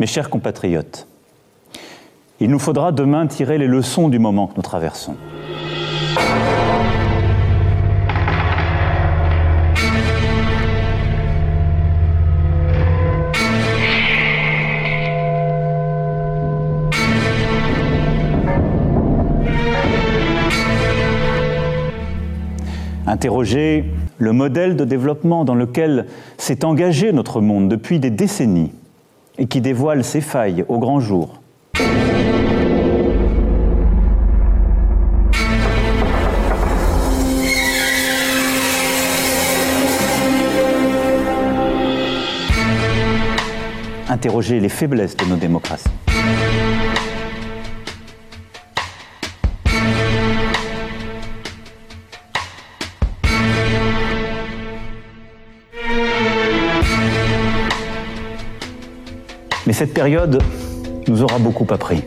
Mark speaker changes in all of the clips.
Speaker 1: Mes chers compatriotes, il nous faudra demain tirer les leçons du moment que nous traversons. Interroger le modèle de développement dans lequel s'est engagé notre monde depuis des décennies et qui dévoile ses failles au grand jour. Interroger les faiblesses de nos démocraties. Cette période nous aura beaucoup appris.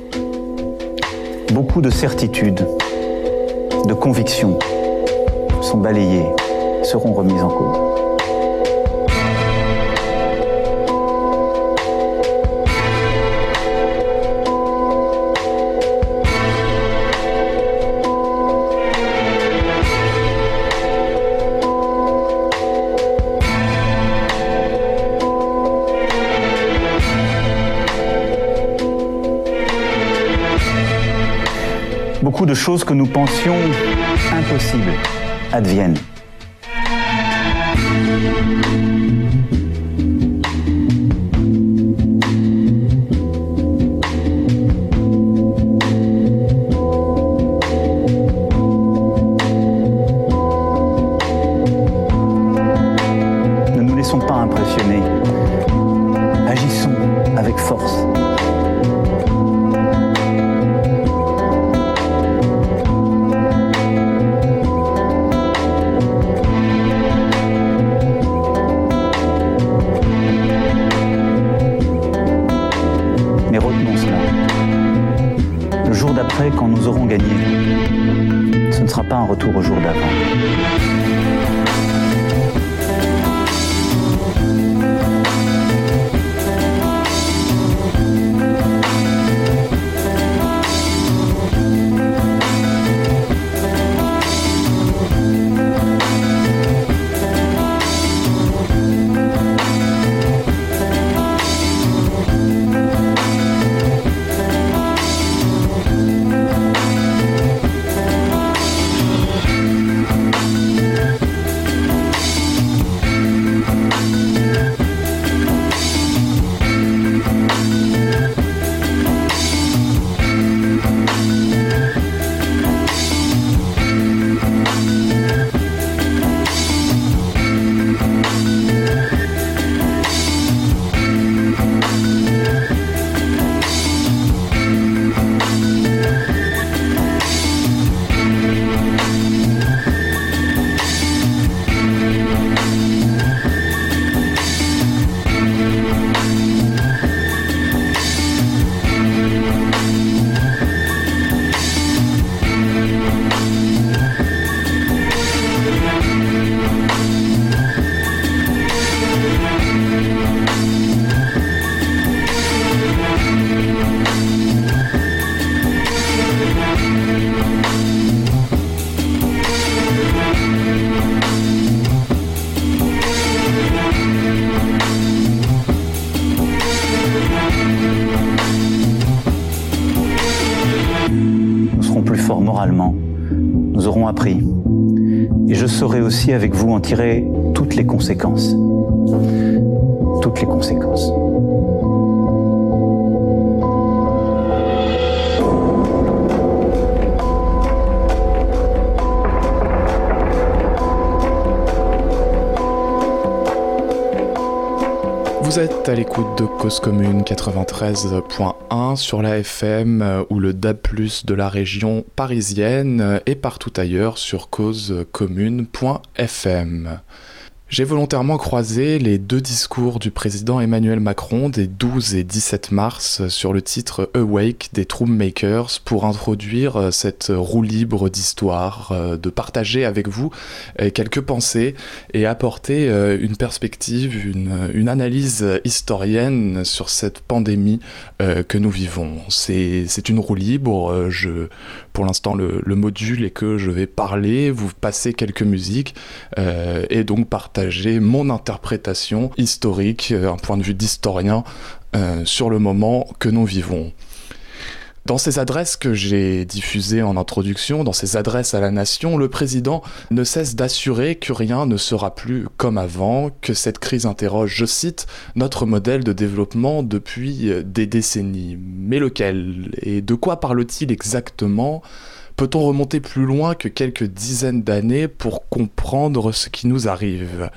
Speaker 1: Beaucoup de certitudes, de convictions sont balayées, seront remises en cause. De choses que nous pensions impossibles adviennent. Aussi avec vous en tirer toutes les conséquences. Toutes les conséquences.
Speaker 2: Vous êtes à l'écoute de Cause Commune 93.1 sur la FM euh, ou le DAB+, de la région parisienne euh, et partout ailleurs sur causecommune.fm. J'ai volontairement croisé les deux discours du président Emmanuel Macron des 12 et 17 mars sur le titre Awake des Troubmakers pour introduire euh, cette roue libre d'histoire, euh, de partager avec vous euh, quelques pensées et apporter une perspective, une, analyse historienne sur cette pandémie que nous vivons. C'est une roue libre, je, pour l'instant le, le, module est que je vais parler, vous passer quelques musiques et donc mon interprétation historique, euh, un point de vue d'historien euh, sur le moment que nous vivons. Dans ces adresses que j'ai diffusées en introduction, dans ces adresses à la nation, le président ne cesse d'assurer que rien ne sera plus comme avant, que cette crise interroge, je cite, notre modèle de développement depuis des décennies. Mais lequel? Et de quoi parle-t-il exactement? Peut-on remonter plus loin que quelques dizaines d'années pour comprendre ce qui nous arrive?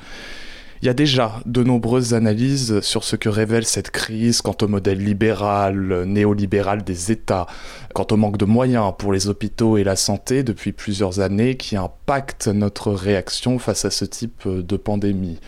Speaker 2: Il y a déjà de nombreuses analyses sur ce que révèle cette crise quant au modèle libéral, néolibéral des États, quant au manque de moyens pour les hôpitaux et la santé depuis plusieurs années qui impactent notre réaction face à ce type de pandémie.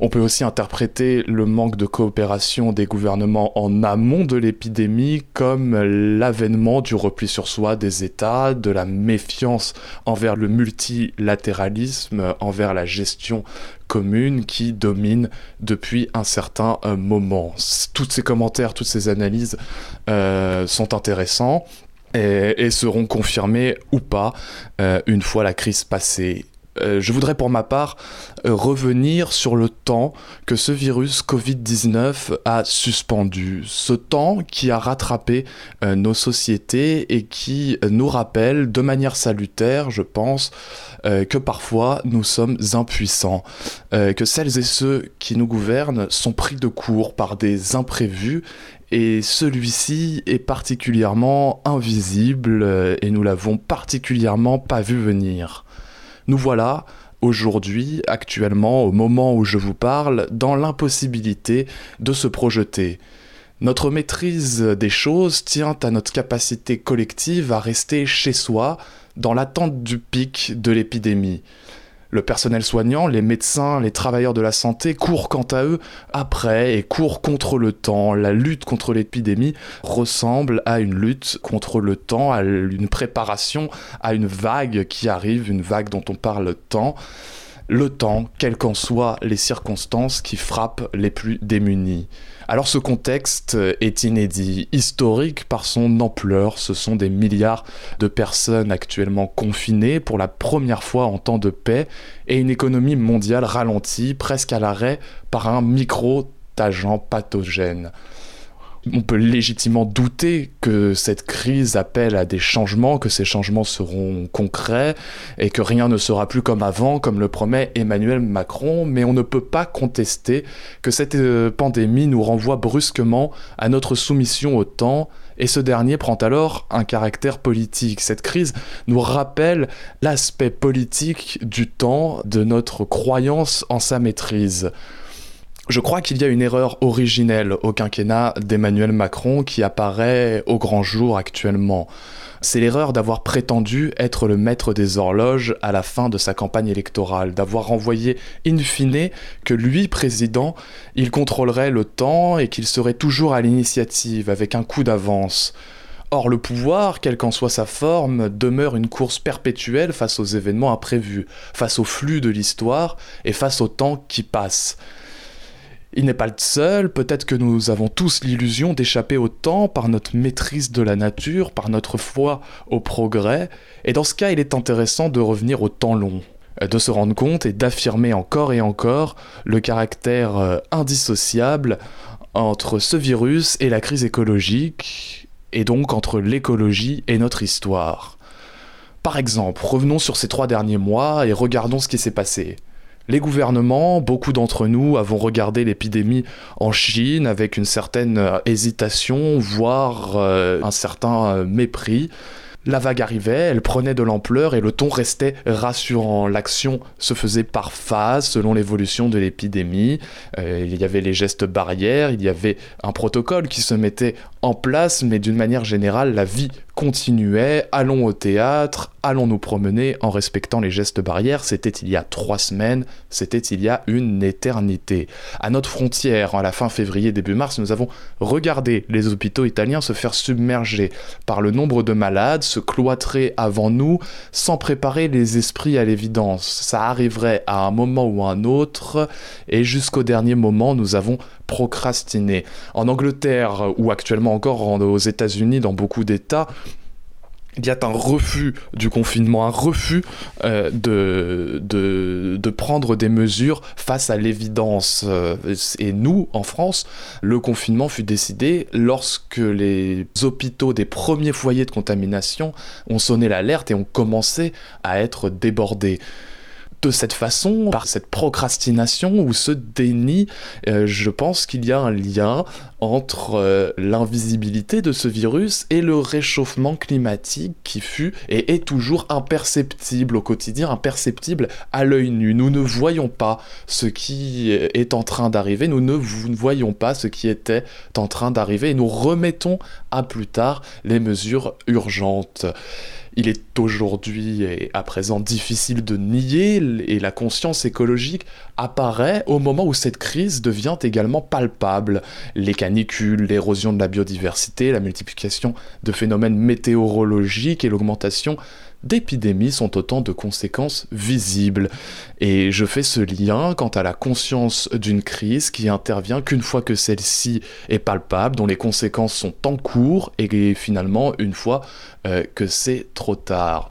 Speaker 2: On peut aussi interpréter le manque de coopération des gouvernements en amont de l'épidémie comme l'avènement du repli sur soi des États, de la méfiance envers le multilatéralisme, envers la gestion commune qui domine depuis un certain euh, moment. Tous ces commentaires, toutes ces analyses euh, sont intéressants et, seront confirmés ou pas euh, une fois la crise passée. Euh, je voudrais pour ma part euh, revenir sur le temps que ce virus Covid-19 a suspendu. Ce temps qui a rattrapé euh, nos sociétés et qui nous rappelle de manière salutaire, je pense, que parfois nous sommes impuissants, que celles et ceux qui nous gouvernent sont pris de court par des imprévus et celui-ci est particulièrement invisible et nous l'avons particulièrement pas vu venir. Nous voilà aujourd'hui, actuellement, au moment où je vous parle, dans l'impossibilité de se projeter. Notre maîtrise des choses tient à notre capacité collective à rester chez soi dans l'attente du pic de l'épidémie. Le personnel soignant, les médecins, les travailleurs de la santé courent quant à eux après et courent contre le temps. La lutte contre l'épidémie ressemble à une lutte contre le temps, à une préparation à une vague qui arrive, une vague dont on parle tant le temps, quelles qu'en soient les circonstances qui frappent les plus démunis. Alors ce contexte est inédit, historique par son ampleur, ce sont des milliards de personnes actuellement confinées pour la première fois en temps de paix et une économie mondiale ralentie, presque à l'arrêt par un micro-agent pathogène on peut légitimement douter que cette crise appelle à des changements, que ces changements seront concrets et que rien ne sera plus comme avant, comme le promet Emmanuel Macron, mais on ne peut pas contester que cette euh, pandémie nous renvoie brusquement à notre soumission au temps et ce dernier prend alors un caractère politique. Cette crise nous rappelle l'aspect politique du temps, de notre croyance en sa maîtrise. Je crois qu'il y a une erreur originelle au quinquennat d'Emmanuel Macron qui apparaît au grand jour actuellement. C'est l'erreur d'avoir prétendu être le maître des horloges à la fin de sa campagne électorale, d'avoir renvoyé in fine que lui, président, il contrôlerait le temps et qu'il serait toujours à l'initiative, avec un coup d'avance. Or, le pouvoir, quelle qu'en soit sa forme, demeure une course perpétuelle face aux événements imprévus, face au flux de l'histoire et face au temps qui passe. Il n'est pas le seul, peut-être que nous avons tous l'illusion d'échapper au temps par notre maîtrise de la nature, par notre foi au progrès, et dans ce cas il est intéressant de revenir au temps long, de se rendre compte et d'affirmer encore et encore le caractère euh, indissociable entre ce virus et la crise écologique, et donc entre l'écologie et notre histoire. Par exemple, revenons sur ces trois derniers mois et regardons ce qui s'est passé. Les gouvernements, beaucoup d'entre nous avons regardé l'épidémie en Chine avec une certaine euh, hésitation, voire euh, un certain euh, mépris. La vague arrivait, elle prenait de l'ampleur et le ton restait rassurant. L'action se faisait par phase selon l'évolution de l'épidémie. Il y avait les gestes barrières, il y avait un protocole qui se mettait en place, mais d'une manière générale, la vie continuait. Allons au théâtre, allons nous promener en respectant les gestes barrières. C'était il y a trois semaines, c'était il y a une éternité. À notre frontière, à la fin février, début mars, nous avons regardé les hôpitaux italiens se faire submerger par le nombre de malades, se cloîtrer avant nous, sans préparer les esprits à l'évidence. Ça arriverait à un moment ou à un autre, et jusqu'au dernier moment, nous avons procrastiné. En Angleterre, ou actuellement encore aux États-Unis, dans beaucoup d'États, il y a un refus du confinement, un refus euh, de, de, prendre des mesures face à l'évidence. Euh, et nous, en France, le confinement fut décidé lorsque les hôpitaux des premiers foyers de contamination ont sonné l'alerte et ont commencé à être débordés de cette façon, par cette procrastination ou ce déni, euh, je pense qu'il y a un lien entre euh, l'invisibilité de ce virus et le réchauffement climatique qui fut et est toujours imperceptible au quotidien, imperceptible à l'œil nu. Nous ne voyons pas ce qui est en train d'arriver, nous ne voyons pas ce qui était en train d'arriver et nous remettons à plus tard les mesures urgentes. Il est aujourd'hui et à présent difficile de nier et la conscience écologique apparaît au moment où cette crise devient également palpable. Les canicules, l'érosion de la biodiversité, la multiplication de phénomènes météorologiques et l'augmentation d'épidémies sont autant de conséquences visibles. Et je fais ce lien quant à la conscience d'une crise qui intervient qu'une fois que celle-ci est palpable, dont les conséquences sont en cours, et finalement une fois euh, que c'est trop tard.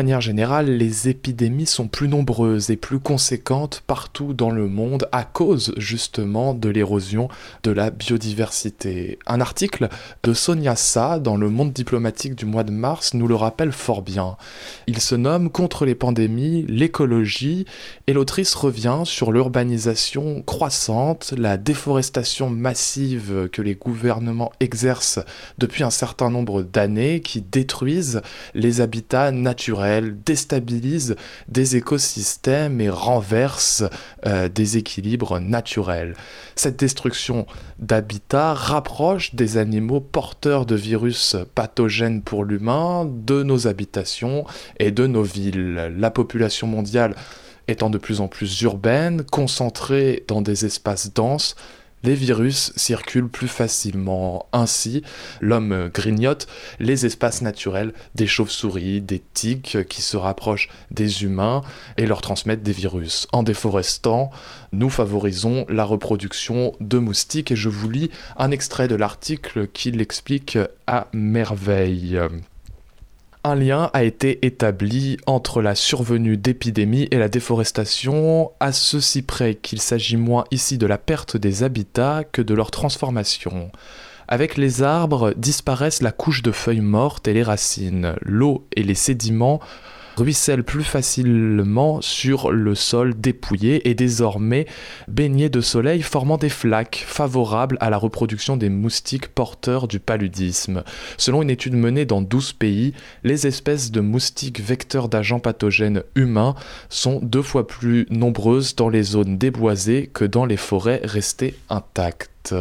Speaker 2: Manière générale, les épidémies sont plus nombreuses et plus conséquentes partout dans le monde à cause justement de l'érosion de la biodiversité. Un article de Sonia Sa dans le monde diplomatique du mois de mars nous le rappelle fort bien. Il se nomme Contre les pandémies, l'écologie et l'autrice revient sur l'urbanisation croissante, la déforestation massive que les gouvernements exercent depuis un certain nombre d'années qui détruisent les habitats naturels déstabilise des écosystèmes et renverse euh, des équilibres naturels. Cette destruction d'habitats rapproche des animaux porteurs de virus pathogènes pour l'humain de nos habitations et de nos villes. La population mondiale étant de plus en plus urbaine, concentrée dans des espaces denses, les virus circulent plus facilement. Ainsi, l'homme grignote les espaces naturels des chauves-souris, des tiques qui se rapprochent des humains et leur transmettent des virus. En déforestant, nous favorisons la reproduction de moustiques et je vous lis un extrait de l'article qui l'explique à merveille. Un lien a été établi entre la survenue d'épidémies et la déforestation, à ceci près qu'il s'agit moins ici de la perte des habitats que de leur transformation. Avec les arbres disparaissent la couche de feuilles mortes et les racines. L'eau et les sédiments ruisselle plus facilement sur le sol dépouillé et désormais baigné de soleil formant des flaques favorables à la reproduction des moustiques porteurs du paludisme. Selon une étude menée dans 12 pays, les espèces de moustiques vecteurs d'agents pathogènes humains sont deux fois plus nombreuses dans les zones déboisées que dans les forêts restées intactes.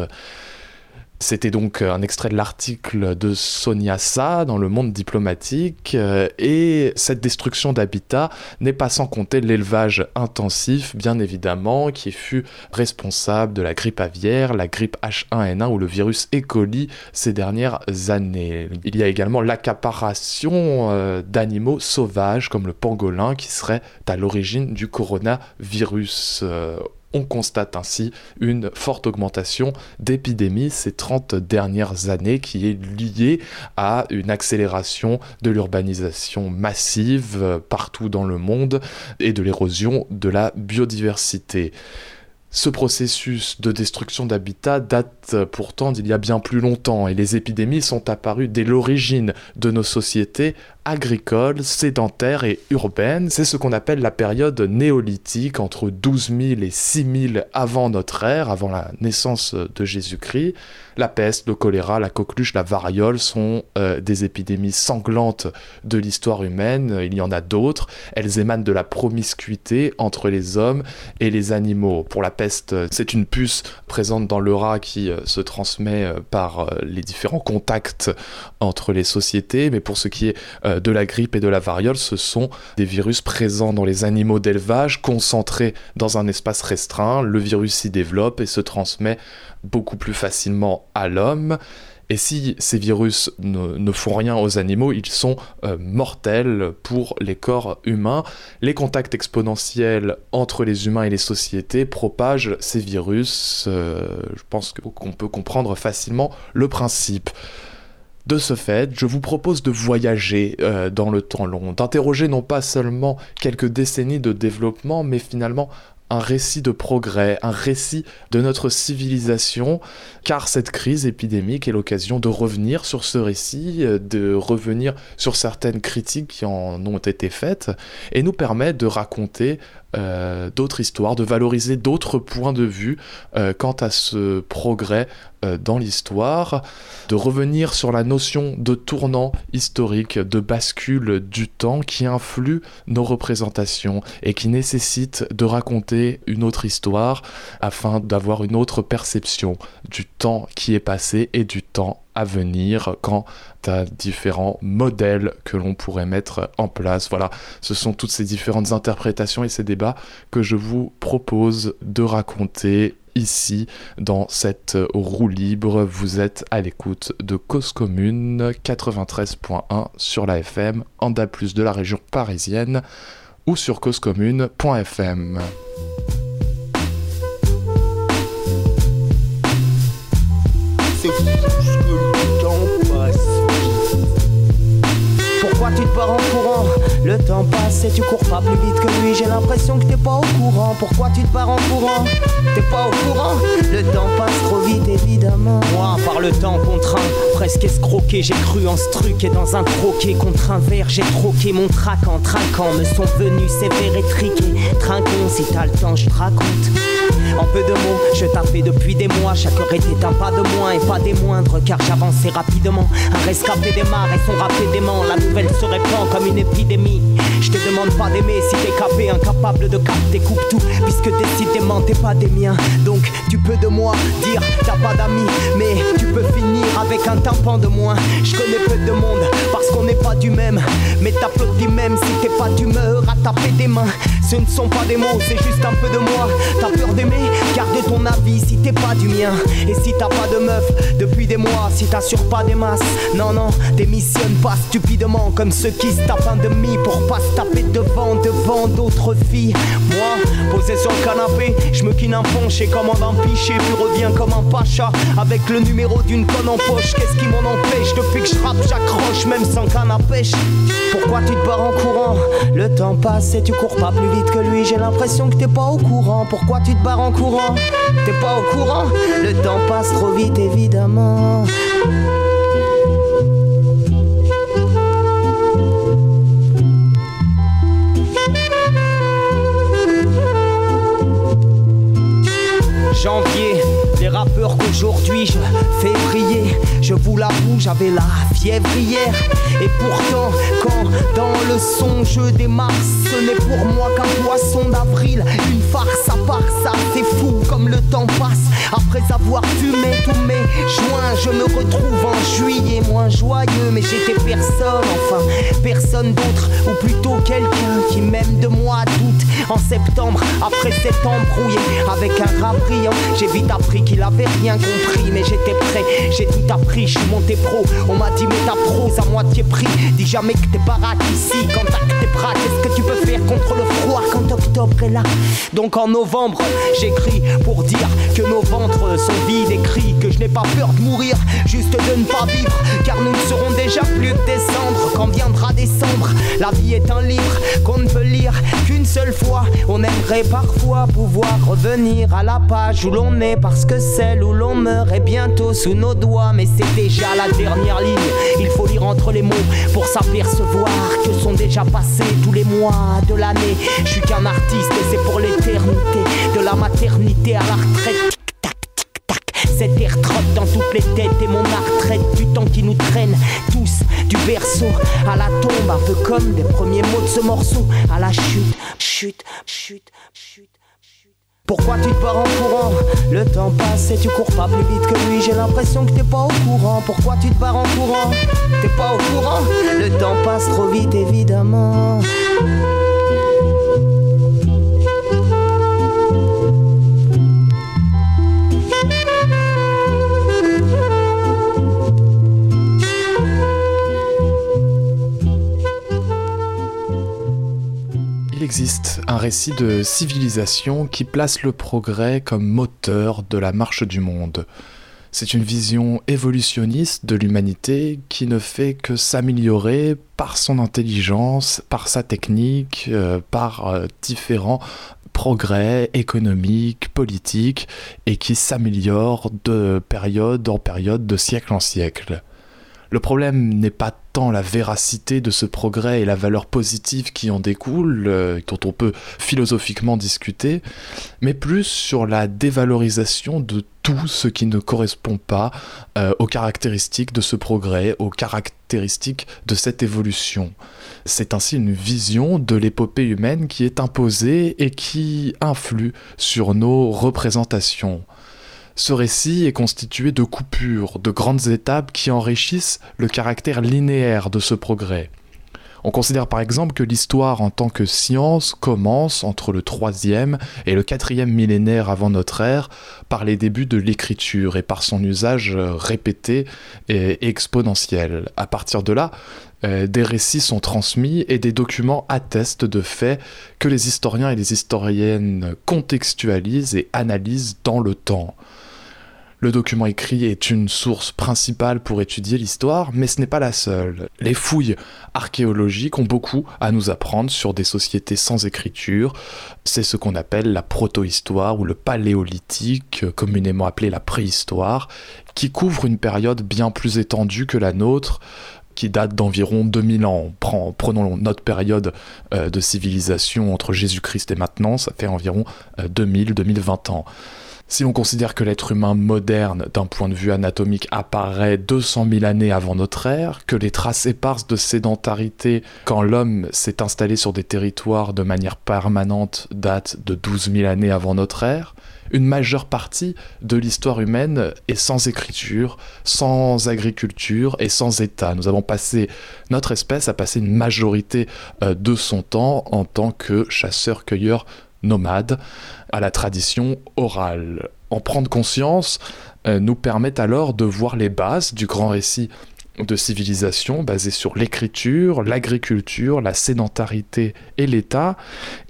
Speaker 2: C'était donc euh, un extrait de l'article de Sonia Sa dans le monde diplomatique euh, et cette destruction d'habitat n'est pas sans compter l'élevage intensif bien évidemment qui fut responsable de la grippe aviaire, la grippe H1N1 ou le virus E. ces dernières années. Il y a également l'accaparation euh, d'animaux sauvages comme le pangolin qui serait à l'origine du coronavirus on constate ainsi une forte augmentation d'épidémies ces 30 dernières années qui est liée à une accélération de l'urbanisation massive euh, partout dans le monde et de l'érosion de la biodiversité. Ce processus de destruction d'habitat date pourtant d'il y a bien plus longtemps et les épidémies sont apparues dès l'origine de nos sociétés agricole, sédentaire et urbaine. C'est ce qu'on appelle la période néolithique entre 12 000 et 6 000 avant notre ère, avant la naissance de Jésus-Christ. La peste, le choléra, la coqueluche, la variole sont euh, des épidémies sanglantes de l'histoire humaine. Il y en a d'autres. Elles émanent de la promiscuité entre les hommes et les animaux. Pour la peste, c'est une puce présente dans le rat qui euh, se transmet euh, par les différents contacts entre les sociétés. Mais pour ce qui est de la grippe et de la variole, ce sont des virus présents dans les animaux d'élevage, concentrés dans un espace restreint. Le virus s'y développe et se transmet beaucoup plus facilement à l'homme. Et si ces virus ne, font rien aux animaux, ils sont euh, mortels pour les corps humains. Les contacts exponentiels entre les humains et les sociétés propagent ces virus. Euh, je pense qu'on peut comprendre facilement le principe. De ce fait, je vous propose de voyager euh, dans le temps long, d'interroger non pas seulement quelques décennies de développement, mais finalement un récit de progrès, un récit de notre civilisation, car cette crise épidémique est l'occasion de revenir sur ce récit, euh, de revenir sur certaines critiques qui en ont été faites, et nous permet de raconter euh, d'autres histoires, de valoriser d'autres points de vue euh, quant à ce progrès euh, dans l'histoire, de revenir sur la notion de tournant historique, de bascule du temps qui influe nos représentations et qui nécessite de raconter une autre histoire afin d'avoir une autre perception du temps qui est passé et du temps à venir quant à différents modèles que l'on pourrait mettre en place. Voilà, ce sont toutes ces différentes interprétations et ces débats que je vous propose de raconter ici dans cette roue libre. Vous êtes à l'écoute de Cause Commune 93.1 sur la FM, en DA+, de la région parisienne ou sur causecommune.fm.
Speaker 3: Tu te pars en courant Le temps passe et tu cours pas plus vite que lui. J'ai l'impression que t'es pas au courant. Pourquoi tu te pars en courant? T'es pas au courant? Le temps passe trop vite, évidemment. Moi, par le temps contraint, presque escroqué, j'ai cru en ce truc et dans un croquet contre un verre, j'ai troqué mon trac en trinquant. Me sont venus sévères et triqués. Trinquons, si t'as le temps, je te raconte. En peu de mots, je tapais depuis des mois. Chaque heure était un pas de moins et pas des moindres, car j'avançais rapidement. Un rescapé démarre et son rap dément. La nouvelle se répand comme une épidémie. me. Je te demande pas d'aimer si t'es capé, incapable de capter, coupe tout, puisque décidément t'es pas des miens. Donc tu peux de moi dire t'as pas d'amis, mais tu peux finir avec un tympan de moins. Je connais peu de monde parce qu'on n'est pas du même, mais t'applaudis même si t'es pas d'humeur à taper des mains Ce ne sont pas des mots, c'est juste un peu de moi. T'as peur d'aimer Garde ton avis si t'es pas du mien. Et si t'as pas de meuf depuis des mois, si t'assures pas des masses, non, non, démissionne pas stupidement comme ceux qui se tapent un demi pour pas se taper devant, devant d'autres filles. Moi, posé sur le canapé, je me quine un ponche et commande un pichet, puis reviens comme un pacha avec le numéro d'une conne en poche. Qu'est-ce qui m'en empêche Depuis que je rappe, j'accroche même sans canne à pêche? Pourquoi tu te barres en courant? Le temps passe et tu cours pas plus vite que lui. J'ai l'impression que t'es pas au courant. Pourquoi tu te barres en courant? T'es pas au courant? Le temps passe trop vite évidemment. Janvier, les rappeurs qu'aujourd'hui je fais briller, je vous l'avoue, j'avais la fièvre hier. Et pourtant, quand dans le son je démarre, ce n'est pour moi qu'un poisson d'avril, une farce à part ça, c'est fou comme le temps passe. Après avoir fumé tous mes joints, je me retrouve en juillet moins joyeux, mais j'étais personne, enfin personne d'autre, ou plutôt quelqu'un qui m'aime de moi doute. En septembre, après cet embrouillé avec un rap brillant, j'ai vite appris qu'il avait rien compris, mais j'étais prêt, j'ai tout appris, je suis monté pro. On m'a dit, mais ta prose à moitié prix. Dis jamais que t'es baraque ici, quand t'as tes bras, qu'est-ce que tu peux faire contre le froid quand octobre est là? Donc en novembre, j'écris pour dire que nos ventres sont vides, écrit que je n'ai pas peur de mourir, juste de ne pas vivre, car nous ne serons déjà plus que décembre quand viendra décembre. La vie est un livre qu'on ne peut lire qu'une seule fois. On aimerait parfois pouvoir revenir à la page où l'on est parce que celle où l'on meurt est bientôt sous nos doigts. Mais c'est déjà la dernière ligne. Il faut lire entre les mots pour s'apercevoir que sont déjà passés tous les mois de l'année. Je suis qu'un artiste et c'est pour l'éternité. De la maternité à la retraite. Tic-tac, tic-tac. Cet air trotte dans toutes les têtes et mon art traite du temps qui nous traîne tous du berceau à la tombe, un peu comme des premiers mots de ce morceau à la chute, chute, chute, chute. Pourquoi tu te barres en courant Le temps passe et tu cours pas plus vite que lui. J'ai l'impression que t'es pas au courant. Pourquoi tu te barres en courant T'es pas au courant Le temps passe trop vite évidemment.
Speaker 2: Il existe un récit de civilisation qui place le progrès comme moteur de la marche du monde. C'est une vision évolutionniste de l'humanité qui ne fait que s'améliorer par son intelligence, par sa technique, euh, par euh, différents progrès économiques, politiques, et qui s'améliore de période en période, de siècle en siècle. Le problème n'est pas la véracité de ce progrès et la valeur positive qui en découle, euh, dont on peut philosophiquement discuter, mais plus sur la dévalorisation de tout ce qui ne correspond pas euh, aux caractéristiques de ce progrès, aux caractéristiques de cette évolution. C'est ainsi une vision de l'épopée humaine qui est imposée et qui influe sur nos représentations. Ce récit est constitué de coupures, de grandes étapes qui enrichissent le caractère linéaire de ce progrès. On considère par exemple que l'histoire en tant que science commence entre le 3e et le 4e millénaire avant notre ère par les débuts de l'écriture et par son usage répété et exponentiel. À partir de là, euh, des récits sont transmis et des documents attestent de faits que les historiens et les historiennes contextualisent et analysent dans le temps. Le document écrit est une source principale pour étudier l'histoire, mais ce n'est pas la seule. Les fouilles archéologiques ont beaucoup à nous apprendre sur des sociétés sans écriture. C'est ce qu'on appelle la protohistoire ou le paléolithique, communément appelé la préhistoire, qui couvre une période bien plus étendue que la nôtre qui date d'environ 2000 ans. prenons notre période euh, de civilisation entre Jésus-Christ et maintenant, ça fait environ 2000-2020 euh, ans. Si on considère que l'être humain moderne, d'un point de vue anatomique, apparaît 200 000 années avant notre ère, que les traces éparses de sédentarité quand l'homme s'est installé sur des territoires de manière permanente datent de 12 000 années avant notre ère, une majeure partie de l'histoire humaine est sans écriture, sans agriculture et sans État. Nous avons passé, notre espèce a passé une majorité euh, de son temps en tant que chasseur-cueilleur nomade à la tradition orale. En prendre conscience euh, nous permet alors de voir les bases du grand récit de civilisation basé sur l'écriture, l'agriculture, la sédentarité et l'État,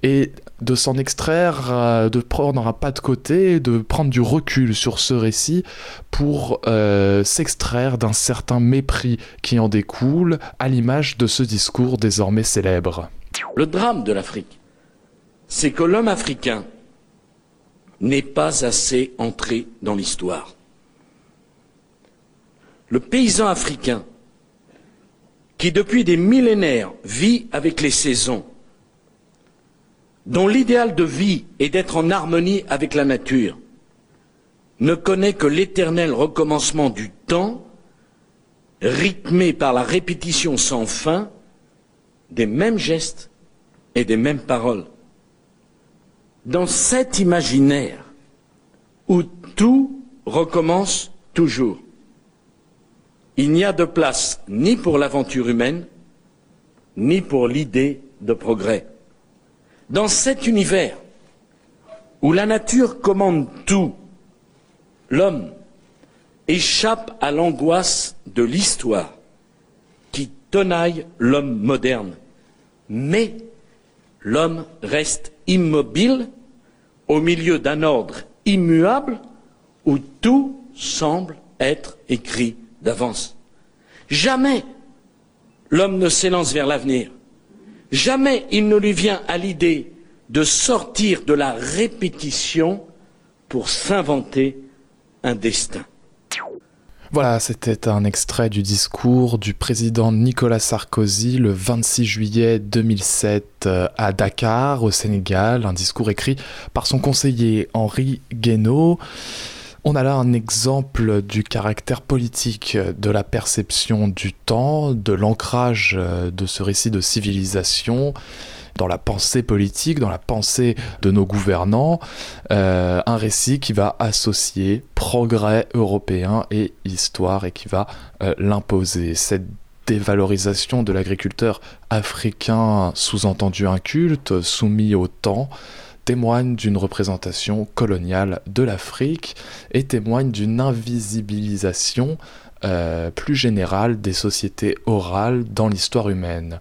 Speaker 2: et de s'en extraire, euh, de prendre un pas de côté, de prendre du recul sur ce récit pour euh, s'extraire d'un certain mépris qui en découle, à l'image de ce discours désormais célèbre.
Speaker 4: Le drame de l'Afrique, c'est que l'homme africain n'est pas assez entré dans l'histoire le paysan africain, qui depuis des millénaires vit avec les saisons, dont l'idéal de vie est d'être en harmonie avec la nature, ne connaît que l'éternel recommencement du temps, rythmé par la répétition sans fin des mêmes gestes et des mêmes paroles. Dans cet imaginaire où tout recommence toujours, il n'y a de place ni pour l'aventure humaine, ni pour l'idée de progrès. Dans cet univers où la nature commande tout, l'homme échappe à l'angoisse de l'histoire qui tenaille l'homme moderne. Mais l'homme reste immobile au milieu d'un ordre immuable où tout semble être écrit d'avance. Jamais l'homme ne s'élance vers l'avenir. Jamais il ne lui vient à l'idée de sortir de la répétition pour s'inventer un destin.
Speaker 2: Voilà, c'était un extrait du discours du président Nicolas Sarkozy le 26 juillet 2007 euh, à Dakar, au Sénégal, un discours écrit par son conseiller Henri Guénaud. On a là un exemple du caractère politique de la perception du temps, de l'ancrage euh, de ce récit de civilisation dans la pensée politique, dans la pensée de nos gouvernants, euh, un récit qui va associer progrès européen et histoire et qui va euh, l'imposer. Cette dévalorisation de l'agriculteur africain, sous-entendu inculte, soumis au temps, témoigne d'une représentation coloniale de l'Afrique et témoigne d'une invisibilisation euh, plus générale des sociétés orales dans l'histoire humaine.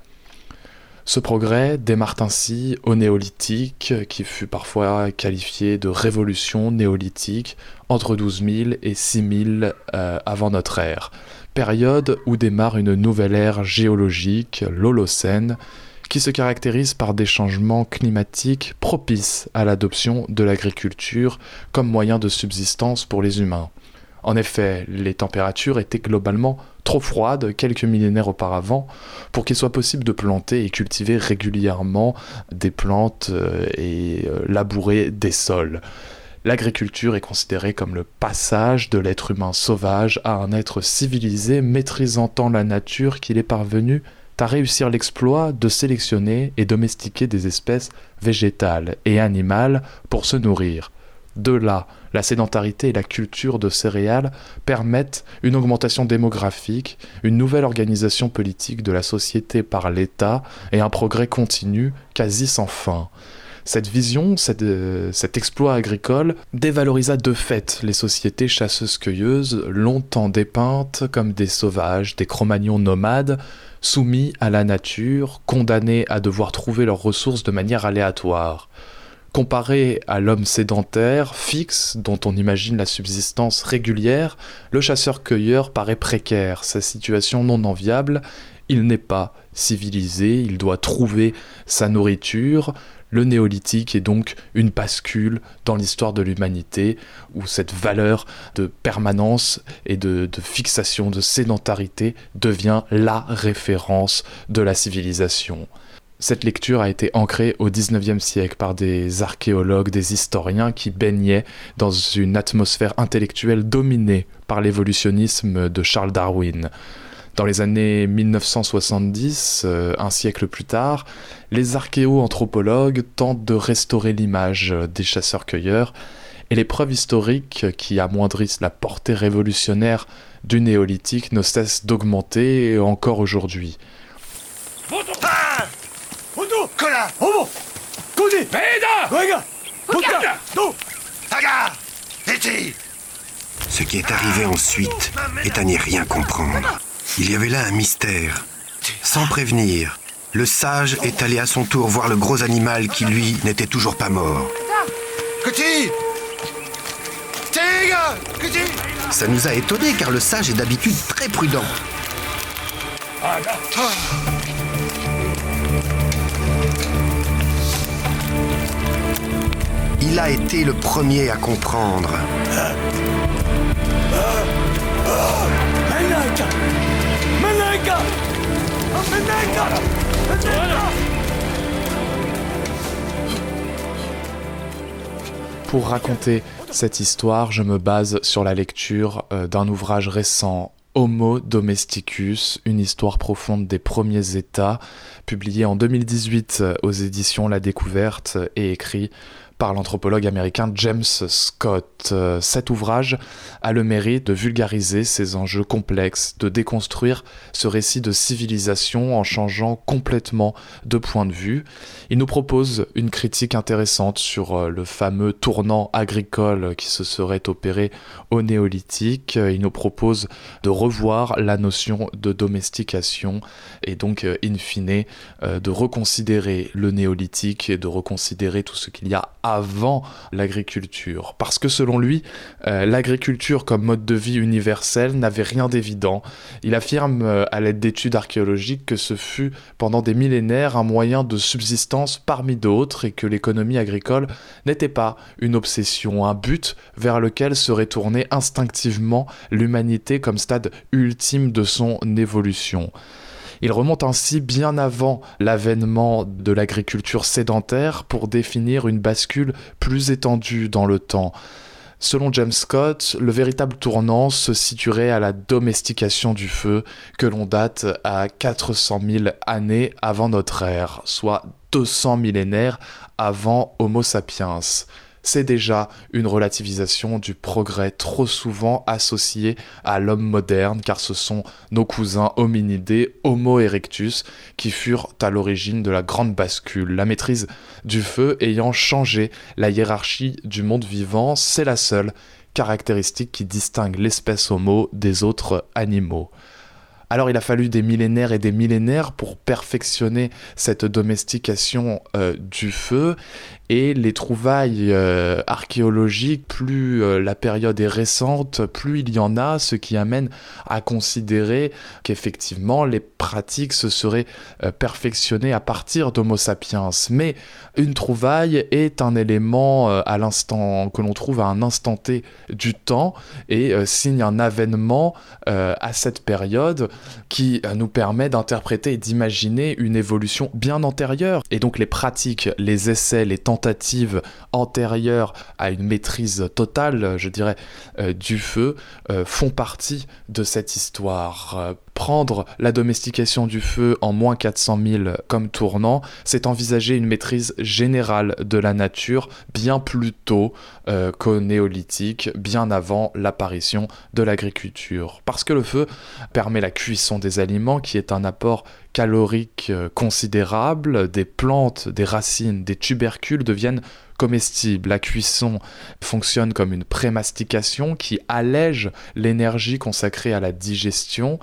Speaker 2: Ce progrès démarre ainsi au néolithique, qui fut parfois qualifié de révolution néolithique entre 12 000 et 6 000 euh, avant notre ère, période où démarre une nouvelle ère géologique, l'Holocène, qui se caractérise par des changements climatiques propices à l'adoption de l'agriculture comme moyen de subsistance pour les humains. En effet, les températures étaient globalement trop froides quelques millénaires auparavant pour qu'il soit possible de planter et cultiver régulièrement des plantes euh, et euh, labourer des sols. L'agriculture est considérée comme le passage de l'être humain sauvage à un être civilisé maîtrisant tant la nature qu'il est parvenu à réussir l'exploit de sélectionner et domestiquer des espèces végétales et animales pour se nourrir. De là, la sédentarité et la culture de céréales permettent une augmentation démographique, une nouvelle organisation politique de la société par l'État et un progrès continu quasi sans fin. Cette vision, euh, cet exploit agricole dévalorisa de fait les sociétés chasseuses-cueilleuses, longtemps dépeintes comme des sauvages, des cro nomades, soumis à la nature, condamnés à devoir trouver leurs ressources de manière aléatoire. Comparé à l'homme sédentaire, fixe, dont on imagine la subsistance régulière, le chasseur-cueilleur paraît précaire, sa situation non enviable, il n'est pas civilisé, il doit trouver sa nourriture, le néolithique est donc une bascule dans l'histoire de l'humanité où cette valeur de permanence et de, fixation, de sédentarité devient la référence de la civilisation. Cette lecture a été ancrée au XIXe siècle par des archéologues, des historiens qui baignaient dans une atmosphère intellectuelle dominée par l'évolutionnisme de Charles Darwin. Dans les années 1970, euh, un siècle plus tard, les archéo-anthropologues tentent de restaurer l'image des chasseurs-cueilleurs et les preuves historiques qui amoindrissent la portée révolutionnaire du néolithique ne cessent d'augmenter encore aujourd'hui.
Speaker 5: Ce qui est arrivé ensuite est à n'y rien comprendre. Il y avait là un mystère. Sans prévenir, le sage est allé à son tour voir le gros animal qui, lui, n'était toujours pas mort. Ça nous a étonnés car le sage est d'habitude très prudent. Il a été le premier à comprendre.
Speaker 2: Pour raconter cette histoire, je me base sur la lecture euh, d'un ouvrage récent, Homo Domesticus, une histoire profonde des premiers États, publié en 2018 euh, aux éditions La Découverte et écrit par l'anthropologue américain James Scott. Euh, cet ouvrage a le mérite de vulgariser ces enjeux complexes, de déconstruire ce récit de civilisation en changeant complètement de point de vue. Il nous propose une critique intéressante sur euh, le fameux tournant agricole qui se serait opéré au néolithique. Il nous propose de revoir la notion de domestication et donc, euh, in fine, de reconsidérer le néolithique et de reconsidérer tout ce qu'il y a avant l'agriculture. Parce que selon lui, euh, l'agriculture comme mode de vie universel n'avait rien d'évident. Il affirme euh, à l'aide d'études archéologiques que ce fut pendant des millénaires un moyen de subsistance parmi d'autres et que l'économie agricole n'était pas une obsession, un but vers lequel serait tournée instinctivement l'humanité comme stade ultime de son évolution. Il remonte ainsi bien avant l'avènement de l'agriculture sédentaire pour définir une bascule plus étendue dans le temps. Selon James Scott, le véritable tournant se situerait à la domestication du feu, que l'on date à 400 000 années avant notre ère, soit 200 millénaires avant Homo sapiens c'est déjà une relativisation du progrès trop souvent associé à l'homme moderne, car ce sont nos cousins hominidés, Homo erectus, qui furent à l'origine de la grande bascule. La maîtrise du feu ayant changé la hiérarchie du monde vivant, c'est la seule caractéristique qui distingue l'espèce Homo des autres animaux. Alors il a fallu des millénaires et des millénaires pour perfectionner cette domestication euh, du feu et les trouvailles euh, archéologiques, plus euh, la période est récente, plus il y en a, ce qui amène à considérer qu'effectivement les pratiques se seraient euh, perfectionnées à partir d'Homo sapiens. Mais une trouvaille est un élément à l'instant que l'on trouve à un instant T du temps et signe un avènement à cette période qui nous permet d'interpréter et d'imaginer une évolution bien antérieure. Et donc les pratiques, les essais, les tentatives tentative antérieure à une maîtrise totale, je dirais, euh, du feu, euh, font partie de cette histoire. Euh, prendre la domestication du feu en moins 400 000 comme tournant, c'est envisager une maîtrise générale de la nature bien plus tôt qu'au néolithique, bien avant l'apparition de l'agriculture. Parce que le feu permet la cuisson des aliments, qui est un apport calorique considérable, des plantes, des racines, des tubercules deviennent comestibles. La cuisson fonctionne comme une prémastication qui allège l'énergie consacrée à la digestion.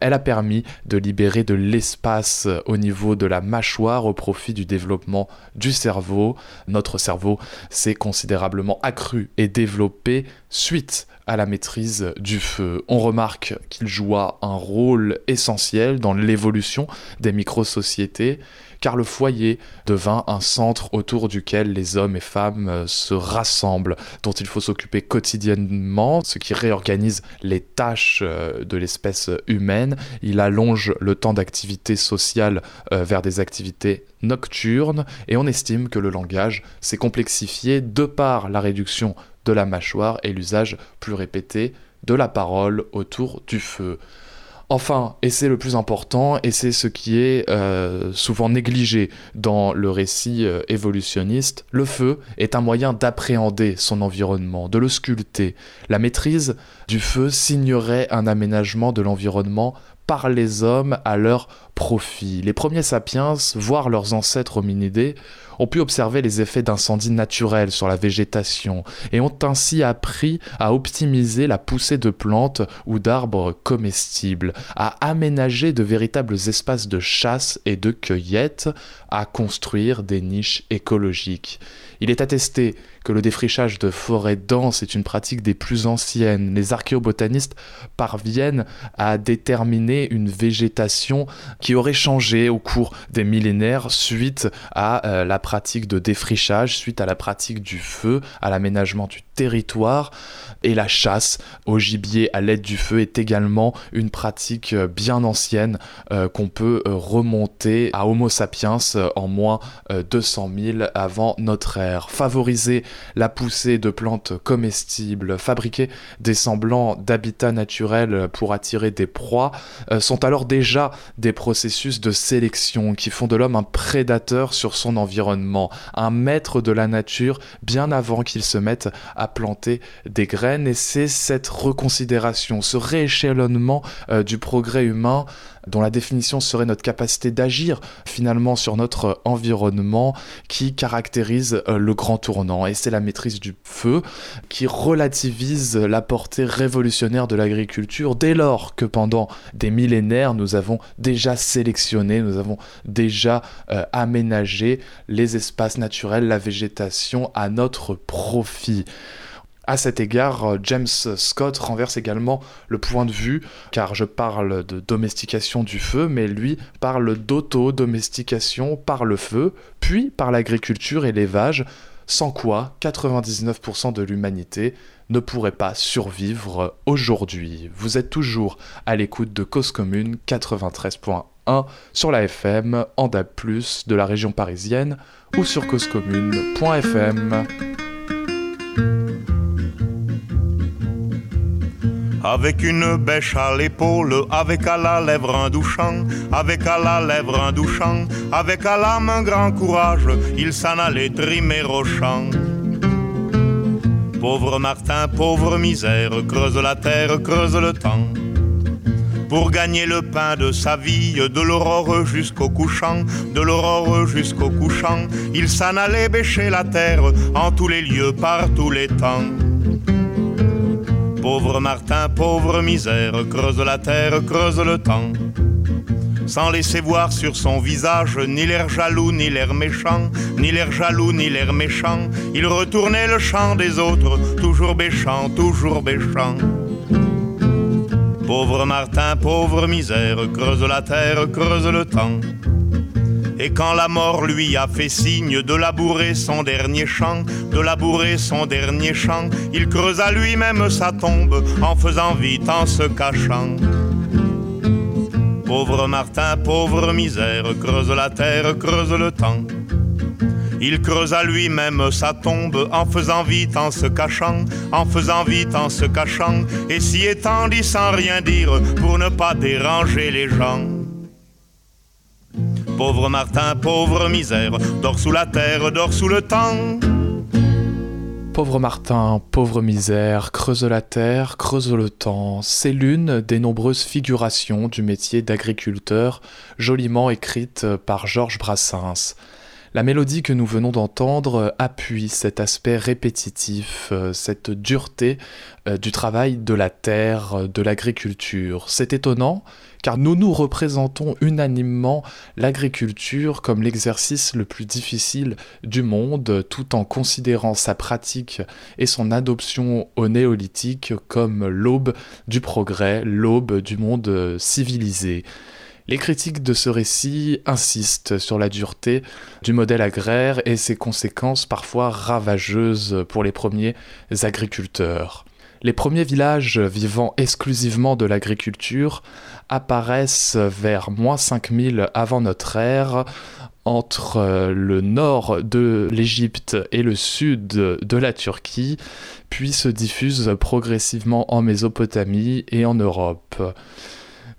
Speaker 2: Elle a permis de libérer de l'espace au niveau de la mâchoire au profit du développement du cerveau. Notre cerveau s'est considérablement accru et développé suite à la maîtrise du feu. On remarque qu'il joua un rôle essentiel dans l'évolution des micro-sociétés car le foyer devint un centre autour duquel les hommes et femmes euh, se rassemblent, dont il faut s'occuper quotidiennement, ce qui réorganise les tâches euh, de l'espèce humaine. Il allonge le temps d'activité sociale euh, vers des activités nocturnes, et on estime que le langage s'est complexifié de par la réduction de la mâchoire et l'usage plus répété de la parole autour du feu. Enfin, et c'est le plus important, et c'est ce qui est euh, souvent négligé dans le récit euh, évolutionniste, le feu est un moyen d'appréhender son environnement, de le sculpter. La maîtrise du feu signerait un aménagement de l'environnement par les hommes à leur Les premiers sapiens, voire leurs ancêtres hominidés, ont pu observer les effets d'incendies naturels sur la végétation et ont ainsi appris à optimiser la poussée de plantes ou d'arbres comestibles, à aménager de véritables espaces de chasse et de cueillette, à construire des niches écologiques. Il est attesté que le défrichage de forêts denses est une pratique des plus anciennes. Les archéobotanistes parviennent à déterminer une végétation qui aurait changé au cours des millénaires suite à euh, la pratique de défrichage, suite à la pratique du feu, à l'aménagement du territoire et la chasse au gibier à l'aide du feu est également une pratique euh, bien ancienne euh, qu'on peut remonter à Homo sapiens en moins 200 000 avant notre ère. Favoriser la poussée de plantes comestibles, fabriquer des semblants d'habitat naturel pour attirer des proies, sont alors déjà des de sélection qui font de l'homme un prédateur sur son environnement, un maître de la nature bien avant qu'il se mette à planter des graines. Et c'est cette reconsidération, ce rééchelonnement euh, du progrès humain dont la définition serait notre capacité d'agir finalement sur notre environnement qui caractérise euh, le grand tournant. Et c'est la maîtrise du feu qui relativise la portée révolutionnaire de l'agriculture dès lors que pendant des millénaires nous avons déjà sélectionné, nous avons déjà euh, aménagé les espaces naturels, la végétation à notre profit. À cet égard, euh, James Scott renverse également le point de vue, car je parle de domestication du feu, mais lui parle d'auto-domestication par le feu, puis par l'agriculture et l'élevage, sans quoi 99% de l'humanité ne pourrait pas survivre aujourd'hui. Vous êtes toujours à l'écoute de Cause Commune 93.1 sur la FM, en de la région parisienne ou sur causecommune.fm.
Speaker 6: Avec une bêche à l'épaule, avec à la lèvre un douchant, avec à la lèvre un douchant, avec à l'âme un grand courage, il s'en allait trimer au champ. Pauvre Martin, pauvre misère, creuse la terre, creuse le temps. Pour gagner le pain de sa vie, de l'aurore jusqu'au couchant, de l'aurore jusqu'au couchant, il s'en allait bêcher la terre en tous les lieux, par tous les temps. Pauvre Martin, pauvre misère, creuse la terre, creuse le temps. Sans laisser voir sur son visage ni l'air jaloux, ni l'air méchant, ni l'air jaloux, ni l'air méchant, il retournait le chant des autres, toujours béchant, toujours béchant. Pauvre Martin, pauvre misère, creuse la terre, creuse le temps. Et quand la mort lui a fait signe de labourer son dernier champ, de labourer son dernier champ, il creusa lui-même sa tombe en faisant vite, en se cachant. Pauvre Martin, pauvre misère, creuse la terre, creuse le temps. Il creusa lui-même sa tombe en faisant vite, en se cachant, en faisant vite, en se cachant, et s'y étendit sans rien dire pour ne pas déranger les gens. Pauvre Martin, pauvre misère, dors sous la terre, dors sous le temps.
Speaker 2: Pauvre Martin, pauvre misère, creuse la terre, creuse le temps, c'est l'une des nombreuses figurations du métier d'agriculteur, joliment écrite par Georges Brassens. La mélodie que nous venons d'entendre appuie cet aspect répétitif, cette dureté euh, du travail de la terre, de l'agriculture. C'est étonnant car nous nous représentons unanimement l'agriculture comme l'exercice le plus difficile du monde, tout en considérant sa pratique et son adoption au néolithique comme l'aube du progrès, l'aube du monde civilisé. Les critiques de ce récit insistent sur la dureté du modèle agraire et ses conséquences parfois ravageuses pour les premiers agriculteurs. Les premiers villages vivant exclusivement de l'agriculture apparaissent vers moins 5000 avant notre ère entre le nord de l'Égypte et le sud de la Turquie, puis se diffusent progressivement en Mésopotamie et en Europe.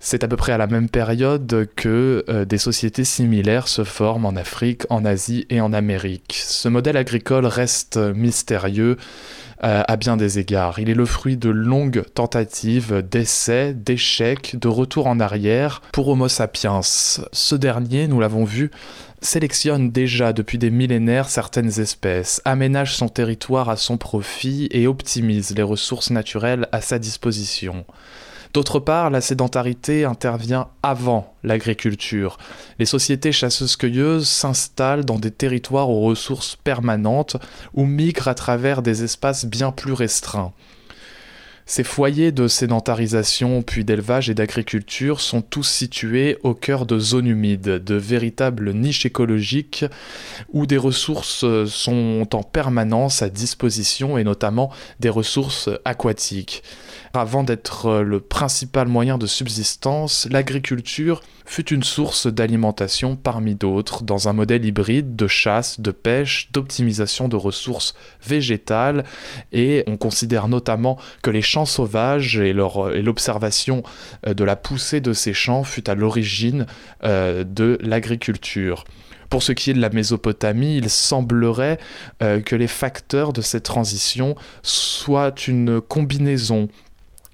Speaker 2: C'est à peu près à la même période que euh, des sociétés similaires se forment en Afrique, en Asie et en Amérique. Ce modèle agricole reste mystérieux euh, à bien des égards. Il est le fruit de longues tentatives, d'essais, d'échecs, de retours en arrière pour Homo sapiens. Ce dernier, nous l'avons vu, sélectionne déjà depuis des millénaires certaines espèces, aménage son territoire à son profit et optimise les ressources naturelles à sa disposition. D'autre part, la sédentarité intervient avant l'agriculture. Les sociétés chasseuses-cueilleuses s'installent dans des territoires aux ressources permanentes ou migrent à travers des espaces bien plus restreints. Ces foyers de sédentarisation, puis d'élevage et d'agriculture sont tous situés au cœur de zones humides, de véritables niches écologiques où des ressources sont en permanence à disposition et notamment des ressources aquatiques. Avant d'être le principal moyen de subsistance, l'agriculture fut une source d'alimentation parmi d'autres, dans un modèle hybride de chasse, de pêche, d'optimisation de ressources végétales, et on considère notamment que les champs sauvages et l'observation euh, de la poussée de ces champs fut à l'origine euh, de l'agriculture. Pour ce qui est de la Mésopotamie, il semblerait euh, que les facteurs de cette transition soient une combinaison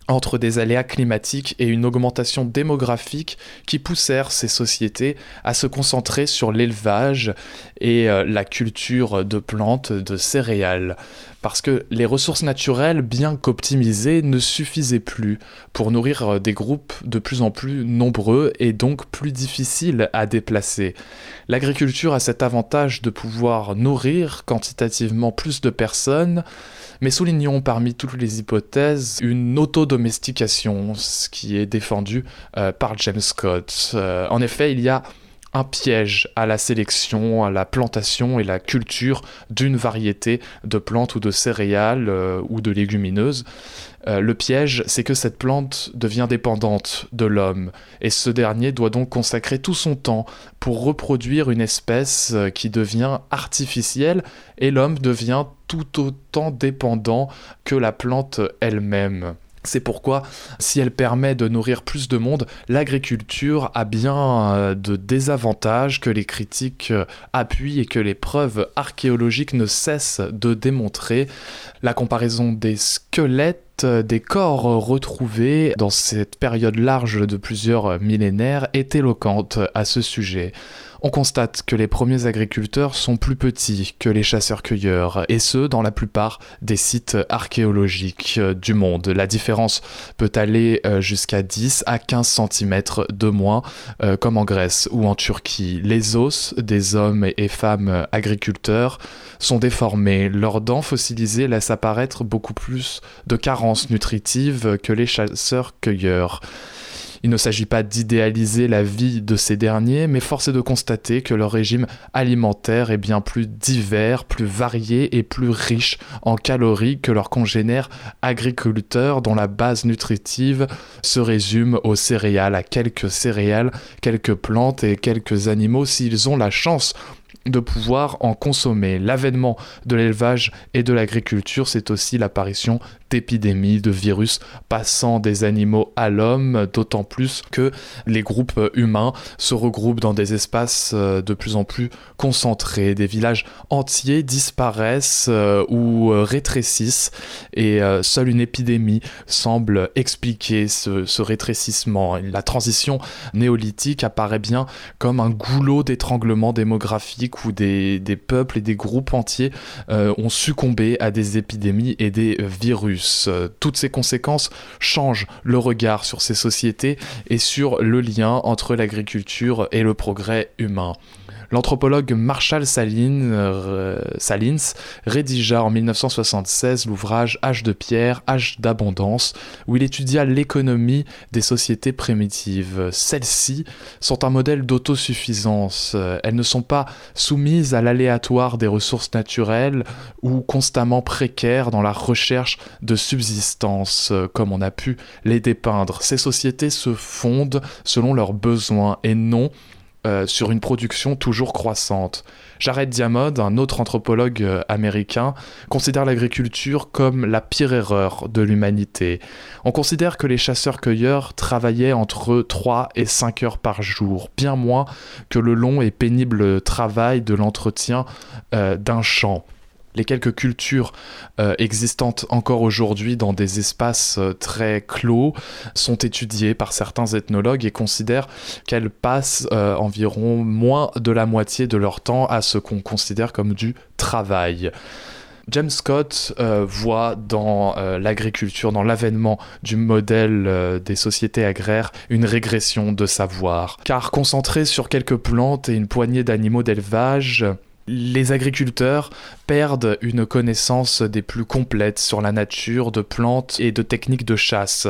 Speaker 2: entre des aléas climatiques et une augmentation démographique qui poussèrent ces sociétés à se concentrer sur l'élevage et euh, la culture de plantes, de céréales. Parce que les ressources naturelles, bien qu'optimisées, ne suffisaient plus pour nourrir euh, des groupes de plus en plus nombreux et donc plus difficiles à déplacer. L'agriculture a cet avantage de pouvoir nourrir quantitativement plus de personnes, mais soulignons parmi toutes les hypothèses une autodomestication, ce qui est défendu euh, par James Scott. En effet, il y a un piège à la sélection, à la plantation et la culture d'une variété de plantes ou de céréales euh, ou de légumineuses. Euh, le piège, c'est que cette plante devient dépendante de l'homme, et ce dernier doit donc consacrer tout son temps pour reproduire une espèce euh, qui devient artificielle, et l'homme devient tout autant dépendant que la plante elle-même. C'est pourquoi, si elle permet de nourrir plus de monde, l'agriculture a bien euh, de désavantages que les critiques euh, appuient et que les preuves archéologiques ne cessent de démontrer. La comparaison des squelettes euh, des corps retrouvés dans cette période large de plusieurs millénaires est éloquente à ce sujet on constate que les premiers agriculteurs sont plus petits que les chasseurs-cueilleurs, et ce, dans la plupart des sites archéologiques euh, du monde. La différence peut aller euh, jusqu'à 10 à 15 cm de moins, euh, comme en Grèce ou en Turquie. Les os des hommes et femmes agriculteurs sont déformés. Leurs dents fossilisées laissent apparaître beaucoup plus de carences nutritives que les chasseurs-cueilleurs. Il ne s'agit pas d'idéaliser la vie de ces derniers, mais force est de constater que leur régime alimentaire est bien plus divers, plus varié et plus riche en calories que leurs congénères agriculteurs dont la base nutritive se résume aux céréales, à quelques céréales, quelques plantes et quelques animaux s'ils ont la chance de pouvoir en consommer. L'avènement de l'élevage et de l'agriculture, c'est aussi l'apparition d'épidémies, de virus passant des animaux à l'homme, d'autant plus que les groupes humains se regroupent dans des espaces euh, de plus en plus concentrés. Des villages entiers disparaissent euh, ou euh, rétrécissent et seule une épidémie semble expliquer ce, rétrécissement. La transition néolithique apparaît bien comme un goulot d'étranglement démographique où des, peuples et des groupes entiers ont succombé à des épidémies et des virus. Euh, toutes ces conséquences changent le regard sur ces sociétés et sur le lien entre l'agriculture et le progrès humain. L'anthropologue Marshall Salins, euh, rédigea en 1976 l'ouvrage Âge de pierre, âge d'abondance, où il étudia l'économie des sociétés primitives. Celles-ci sont un modèle d'autosuffisance. Elles ne sont pas soumises à l'aléatoire des ressources naturelles ou constamment précaires dans la recherche de subsistance, comme on a pu les dépeindre. Ces sociétés se fondent selon leurs besoins et non euh, sur une production toujours croissante. Jared Diamond, un autre anthropologue euh, américain, considère l'agriculture comme la pire erreur de l'humanité. On considère que les chasseurs-cueilleurs travaillaient entre 3 et 5 heures par jour, bien moins que le long et pénible travail de l'entretien euh, d'un champ les quelques cultures euh, existantes encore aujourd'hui dans des espaces euh, très clos sont étudiées par certains ethnologues et considèrent qu'elles passent euh, environ moins de la moitié de leur temps à ce qu'on considère comme du travail. James Scott voit dans l'agriculture, dans l'avènement du modèle des sociétés agraires, une régression de savoir. Car concentré sur quelques plantes et une poignée d'animaux d'élevage, les agriculteurs perdent une connaissance des plus complètes sur la nature de plantes et de techniques de chasse.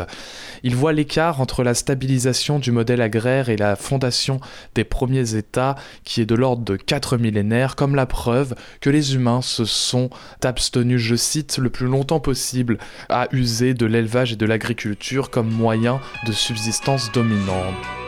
Speaker 2: Ils voient l'écart entre la stabilisation du modèle agraire et la fondation des premiers États, qui est de l'ordre de quatre millénaires, comme la preuve que les humains se sont abstenus, je cite, le plus longtemps possible à user de l'élevage et de l'agriculture comme moyen de subsistance dominante.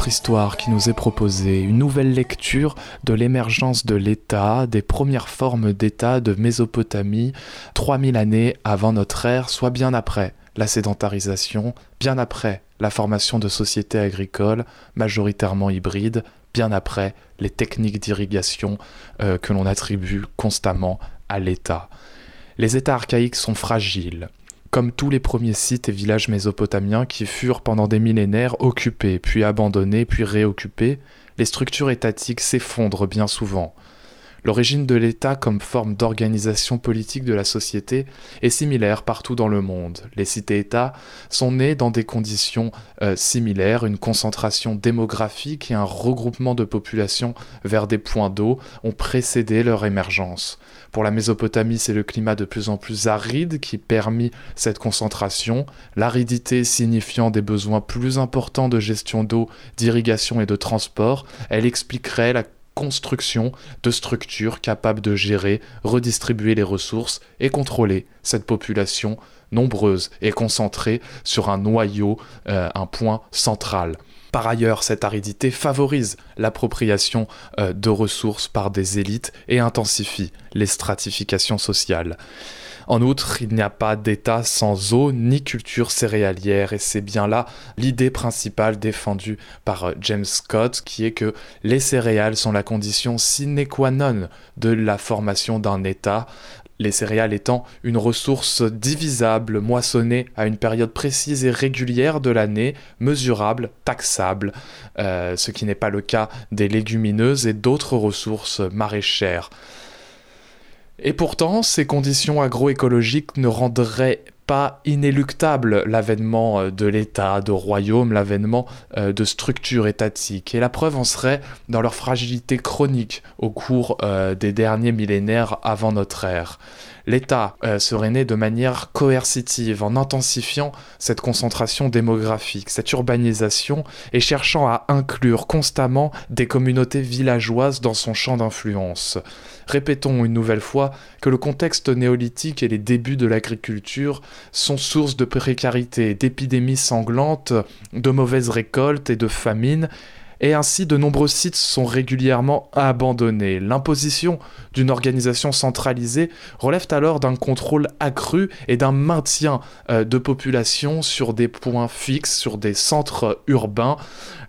Speaker 2: Histoire qui nous est proposée, une nouvelle lecture de l'émergence de l'État, des premières formes d'État de Mésopotamie, 3000 années avant notre ère, soit bien après la sédentarisation, bien après la formation de sociétés agricoles, majoritairement hybrides, bien après les techniques d'irrigation euh, que l'on attribue constamment à l'État. Les États archaïques sont fragiles, comme tous les premiers sites et villages mésopotamiens qui furent pendant des millénaires occupés, puis abandonnés, puis réoccupés, les structures étatiques s'effondrent bien souvent. L'origine de l'État comme forme d'organisation politique de la société est similaire partout dans le monde. Les cités-États sont nés dans des conditions euh, similaires, une concentration démographique et un regroupement de populations vers des points d'eau ont précédé leur émergence. Pour la Mésopotamie, c'est le climat de plus en plus aride qui permit cette concentration, l'aridité signifiant des besoins plus importants de gestion d'eau, d'irrigation et de transport, elle expliquerait la construction de structures capables de gérer, redistribuer les ressources et contrôler cette population nombreuse et concentrée sur un noyau, euh, un point central. Par ailleurs, cette aridité favorise l'appropriation euh, de ressources par des élites et intensifie les stratifications sociales. En outre, il n'y a pas d'État sans eau ni culture céréalière, et c'est bien là l'idée principale défendue par euh, James Scott, qui est que les céréales sont la condition sine qua non de la formation d'un État, les céréales étant une ressource divisable, moissonnée à une période précise et régulière de l'année, mesurable, taxable, euh, ce qui n'est pas le cas des légumineuses et d'autres ressources maraîchères. Et pourtant, ces conditions agroécologiques ne rendraient pas inéluctable l'avènement euh, de l'État, de royaume, l'avènement euh, de structures étatiques. Et la preuve en serait dans leur fragilité chronique au cours euh, des derniers millénaires avant notre ère l'État serait né de manière coercitive en intensifiant cette concentration démographique, cette urbanisation et cherchant à inclure constamment des communautés villageoises dans son champ d'influence. Répétons une nouvelle fois que le contexte néolithique et les débuts de l'agriculture sont source de précarité, d'épidémies sanglantes, de mauvaises récoltes et de famines, et ainsi de nombreux sites sont régulièrement abandonnés. L'imposition d'une organisation centralisée relève alors d'un contrôle accru et d'un maintien euh, de population sur des points fixes, sur des centres urbains,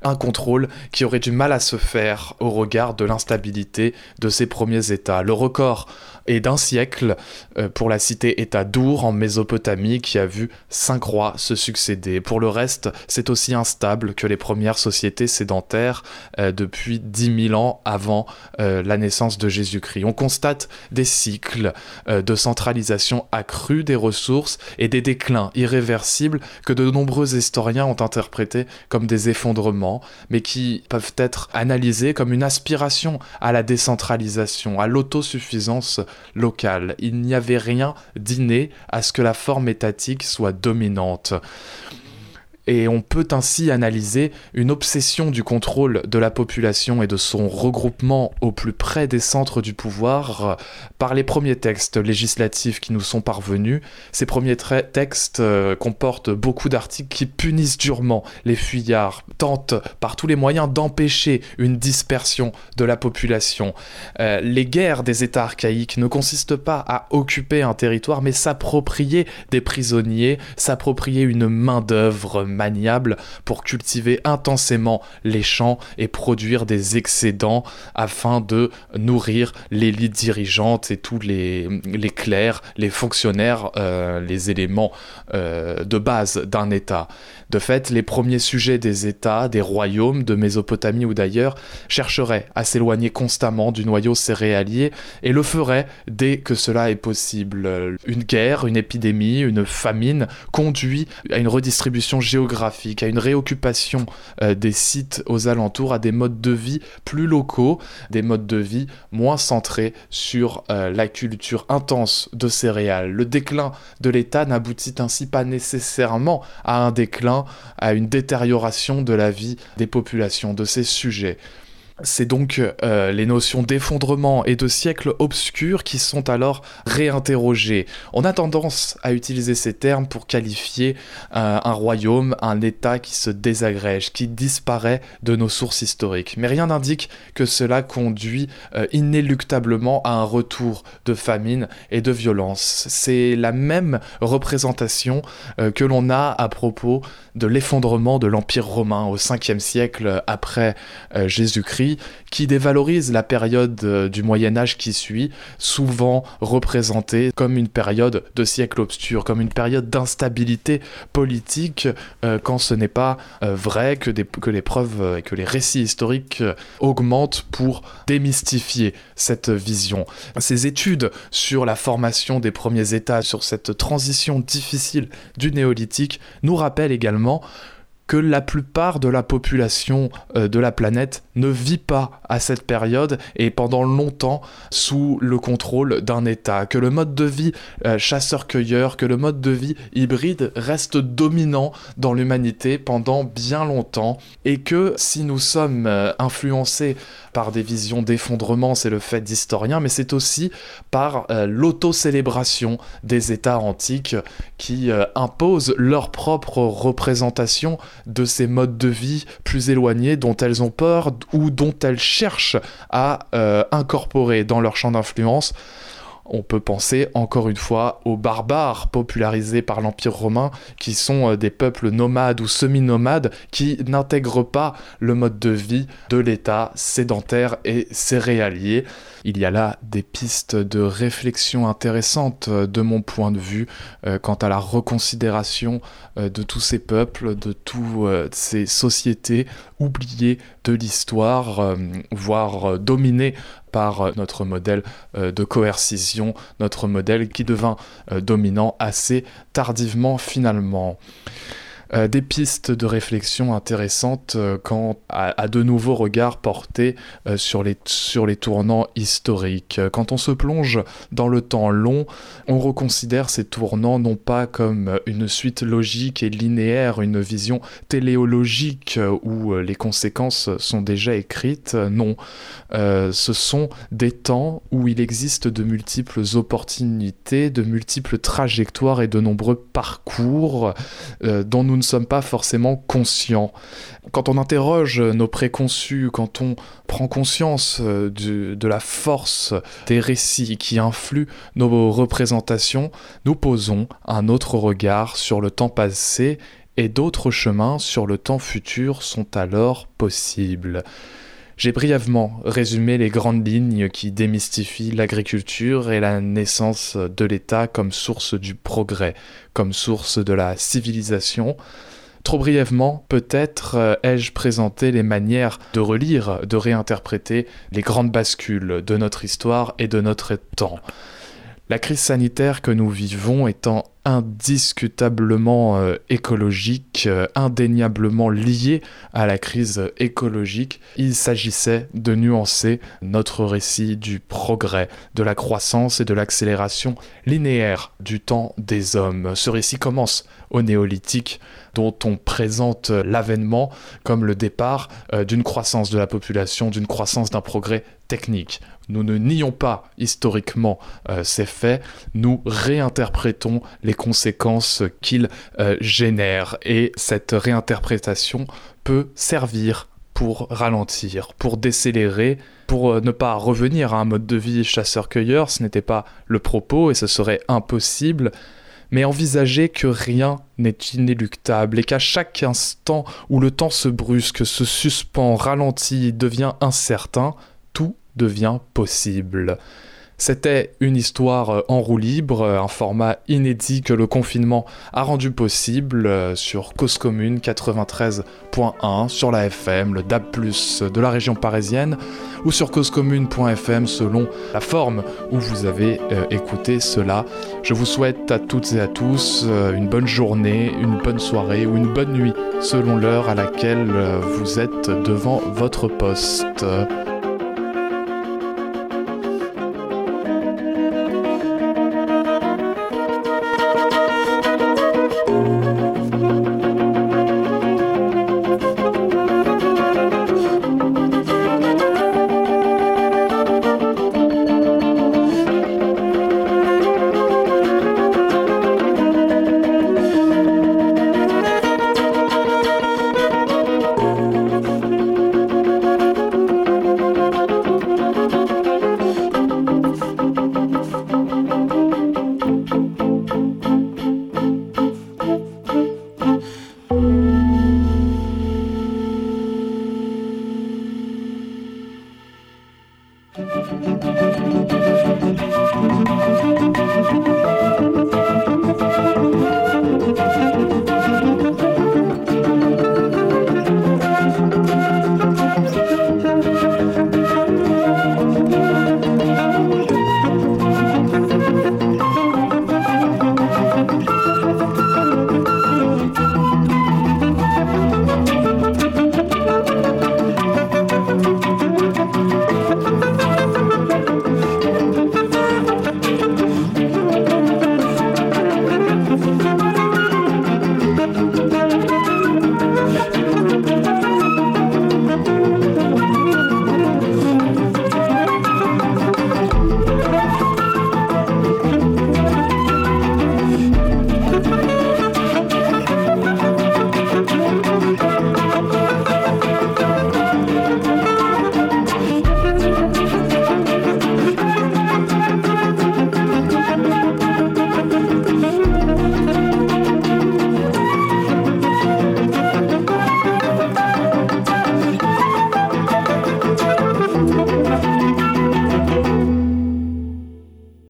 Speaker 2: un contrôle qui aurait du mal à se faire au regard de l'instabilité de ces premiers États. Le record est d'un siècle euh, pour la cité-État d'Our en Mésopotamie qui a vu cinq rois se succéder. Pour le reste, c'est aussi instable que les premières sociétés sédentaires euh, depuis 10 000 ans avant euh, la naissance de Jésus-Christ. On constate des cycles de centralisation accrue des ressources et des déclins irréversibles que de nombreux historiens ont interprétés comme des effondrements, mais qui peuvent être analysés comme une aspiration à la décentralisation, à l'autosuffisance locale. Il n'y avait rien d'inné à ce que la forme étatique soit dominante et on peut ainsi analyser une obsession du contrôle de la population et de son regroupement au plus près des centres du pouvoir euh, par les premiers textes législatifs qui nous sont parvenus. Ces premiers textes euh, comportent beaucoup d'articles qui punissent durement les fuyards, tentent par tous les moyens d'empêcher une dispersion de la population. Euh, les guerres des États archaïques ne consistent pas à occuper un territoire mais s'approprier des prisonniers, s'approprier une main-d'œuvre maniable pour cultiver intensément les champs et produire des excédents afin de nourrir l'élite dirigeante et tous les, clercs, les fonctionnaires, euh, les éléments euh, de base d'un État. De fait, les premiers sujets des États, des royaumes de Mésopotamie ou d'ailleurs, chercheraient à s'éloigner constamment du noyau céréalier et le feraient dès que cela est possible. Une guerre, une épidémie, une famine conduit à une redistribution géographique, à une réoccupation euh, des sites aux alentours, à des modes de vie plus locaux, des modes de vie moins centrés sur euh, la culture intense de céréales. Le déclin de l'État n'aboutit ainsi pas nécessairement à un déclin à une détérioration de la vie des populations, de ces sujets. C'est donc euh, les notions d'effondrement et de siècles obscurs qui sont alors réinterrogées. On a tendance à utiliser ces termes pour qualifier euh, un royaume, un État qui se désagrège, qui disparaît de nos sources historiques. Mais rien n'indique que cela conduit euh, inéluctablement à un retour de famine et de violence. C'est la même représentation que l'on a à propos de l'effondrement de l'Empire romain au 5e siècle après Jésus-Christ qui dévalorise la période euh, du Moyen Âge qui suit, souvent représentée comme une période de siècle obscur, comme une période d'instabilité politique, euh, quand ce n'est pas euh, vrai que, que les preuves et que les récits historiques augmentent pour démystifier cette vision. Ces études sur la formation des premiers États, sur cette transition difficile du néolithique, nous rappellent également que la plupart de la population euh, de la planète ne vit pas à cette période et pendant longtemps sous le contrôle d'un État, que le mode de vie euh, chasseur-cueilleur, que le mode de vie hybride reste dominant dans l'humanité pendant bien longtemps et que si nous sommes euh, influencés par des visions d'effondrement, c'est le fait d'historiens, mais c'est aussi par l'auto-célébration des États antiques qui imposent leur propre représentation de ces modes de vie plus éloignés dont elles ont peur ou dont elles cherchent à euh, incorporer dans leur champ d'influence on peut penser encore une fois aux barbares popularisés par l'Empire romain, qui sont euh, des peuples nomades ou semi-nomades qui n'intègrent pas le mode de vie de l'État sédentaire et céréalier. Il y a là des pistes de réflexion intéressantes euh, de mon point de vue euh, quant à la reconsidération de tous ces peuples, de toutes ces sociétés oubliées de l'histoire, voire dominées par euh, notre modèle euh, de coercition, notre modèle qui devint euh, dominant assez tardivement finalement. Euh, des pistes de réflexion intéressantes euh, quant à, de nouveaux regards portés euh, sur, les, sur les tournants historiques. Quand on se plonge dans le temps long, on reconsidère ces tournants non pas comme une suite logique et linéaire, une vision téléologique où les conséquences sont déjà écrites, non. ce sont des temps où il existe de multiples opportunités, de multiples trajectoires et de nombreux parcours dont nous ne sommes pas forcément conscients. Quand on interroge nos préconçus, quand on prend conscience euh, de la force des récits qui influent nos représentations, nous posons un autre regard sur le temps passé et d'autres chemins sur le temps futur sont alors possibles. J'ai brièvement résumé les grandes lignes qui démystifient l'agriculture et la naissance de l'État comme source du progrès, comme source de la civilisation. Trop brièvement, peut-être euh, ai-je présenté les manières de relire, de réinterpréter les grandes bascules de notre histoire et de notre temps. La crise sanitaire que nous vivons étant indiscutablement euh, écologique, euh, indéniablement liée à la crise écologique, il s'agissait de nuancer notre récit du progrès, de la croissance et de l'accélération linéaire du temps des hommes. Ce récit commence au néolithique, dont on présente l'avènement comme le départ euh, d'une croissance de la population, d'une croissance d'un progrès Nous ne nions pas historiquement euh, ces faits, nous réinterprétons les conséquences qu'ils euh, génèrent. Et cette réinterprétation peut servir pour ralentir, pour décélérer, pour euh, ne pas revenir à un mode de vie chasseur-cueilleur, ce n'était pas le propos et ce serait impossible, mais envisager que rien n'est inéluctable et qu'à chaque instant où le temps se brusque, se suspend, ralentit, devient incertain, tout devient possible. C'était une histoire euh, en roue libre, euh, un format inédit que le confinement a rendu possible euh, sur Cause Commune 93.1, sur la FM, le DAB+, de la région parisienne, ou sur causecommune.fm selon la forme où vous avez écouté cela. Je vous souhaite à toutes et à tous une bonne journée, une bonne soirée ou une bonne nuit selon l'heure à laquelle vous êtes devant votre poste.